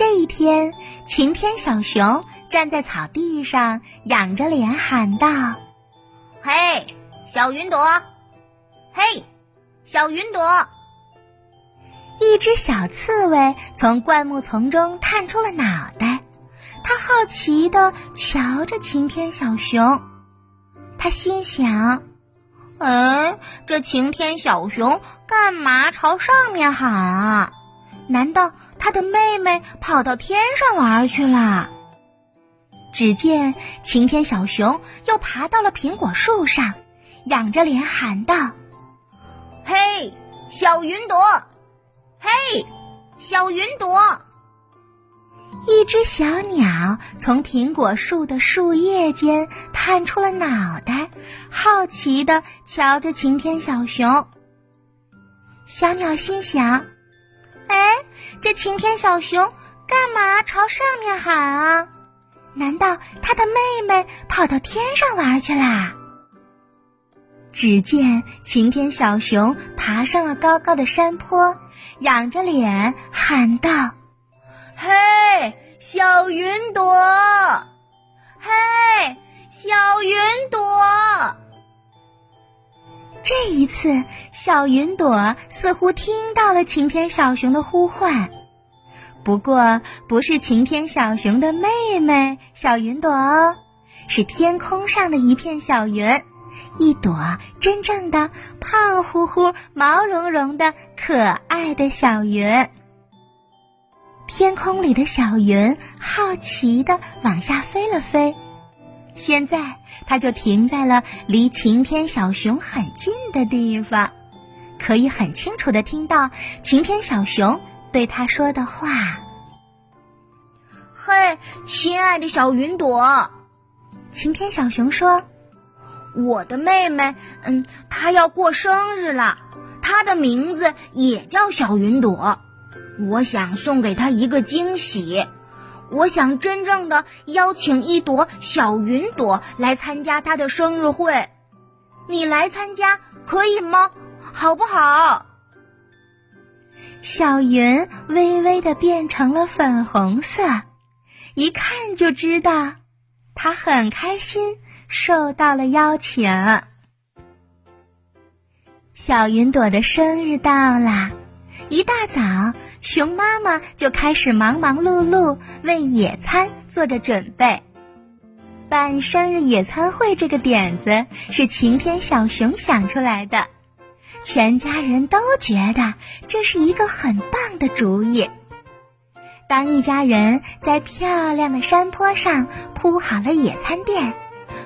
这一天，晴天小熊站在草地上，仰着脸喊道：“嘿，小云朵！嘿，小云朵！”一只小刺猬从灌木丛中探出了脑袋，它好奇地瞧着晴天小熊。它心想：“哎，这晴天小熊干嘛朝上面喊啊？难道……”他的妹妹跑到天上玩去了。只见晴天小熊又爬到了苹果树上，仰着脸喊道：“嘿，小云朵！嘿，小云朵！”一只小鸟从苹果树的树叶间探出了脑袋，好奇的瞧着晴天小熊。小鸟心想。这晴天小熊干嘛朝上面喊啊？难道他的妹妹跑到天上玩去啦？只见晴天小熊爬上了高高的山坡，仰着脸喊道：“嘿，小云朵！嘿，次，小云朵似乎听到了晴天小熊的呼唤，不过不是晴天小熊的妹妹小云朵哦，是天空上的一片小云，一朵真正的胖乎乎、毛茸茸的可爱的小云。天空里的小云好奇的往下飞了飞。现在，它就停在了离晴天小熊很近的地方，可以很清楚的听到晴天小熊对它说的话：“嘿，亲爱的小云朵。”晴天小熊说：“我的妹妹，嗯，她要过生日了，她的名字也叫小云朵，我想送给她一个惊喜。”我想真正的邀请一朵小云朵来参加她的生日会，你来参加可以吗？好不好？小云微微的变成了粉红色，一看就知道，她很开心受到了邀请。小云朵的生日到了，一大早。熊妈妈就开始忙忙碌碌为野餐做着准备。办生日野餐会这个点子是晴天小熊想出来的，全家人都觉得这是一个很棒的主意。当一家人在漂亮的山坡上铺好了野餐垫，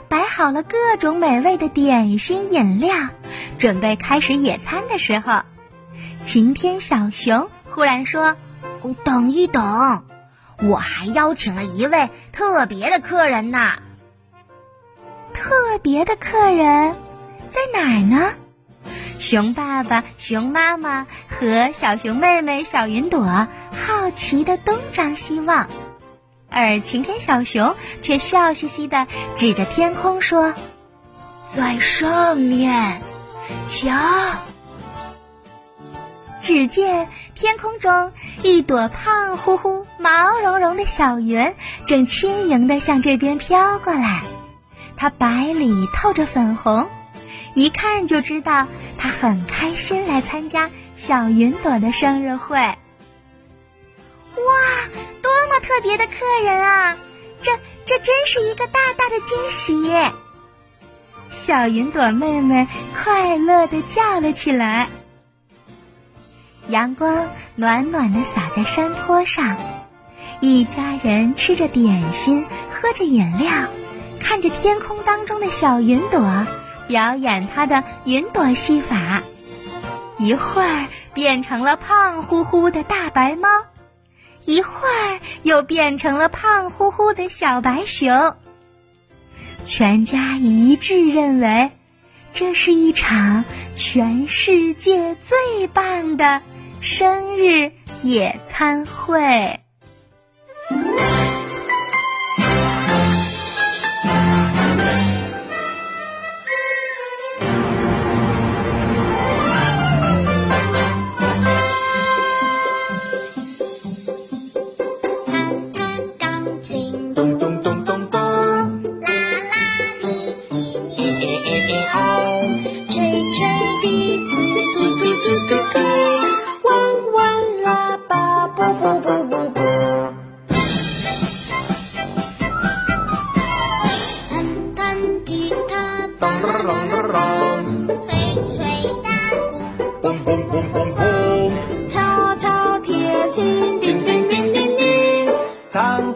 摆好了各种美味的点心饮料，准备开始野餐的时候，晴天小熊。忽然说：“等一等，我还邀请了一位特别的客人呢。特别的客人在哪儿呢？”熊爸爸、熊妈妈和小熊妹妹小云朵好奇的东张西望，而晴天小熊却笑嘻嘻的指着天空说：“在上面，瞧。”只见天空中一朵胖乎乎、毛茸茸的小云，正轻盈地向这边飘过来。它白里透着粉红，一看就知道它很开心来参加小云朵的生日会。哇，多么特别的客人啊！这这真是一个大大的惊喜！小云朵妹妹快乐地叫了起来。阳光暖暖的洒在山坡上，一家人吃着点心，喝着饮料，看着天空当中的小云朵表演他的云朵戏法。一会儿变成了胖乎乎的大白猫，一会儿又变成了胖乎乎的小白熊。全家一致认为，这是一场全世界最棒的。生日野餐会。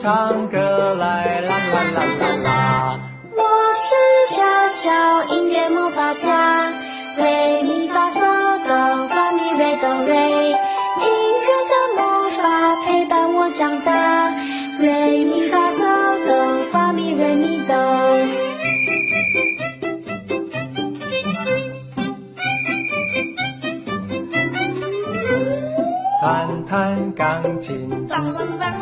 唱唱歌来啦啦啦啦啦。我是小小音乐魔法家，瑞咪发嗦哆发咪瑞哆瑞，音乐的魔法陪伴我长大，瑞咪发嗦哆发咪瑞咪哆。弹弹钢琴，啦啦啦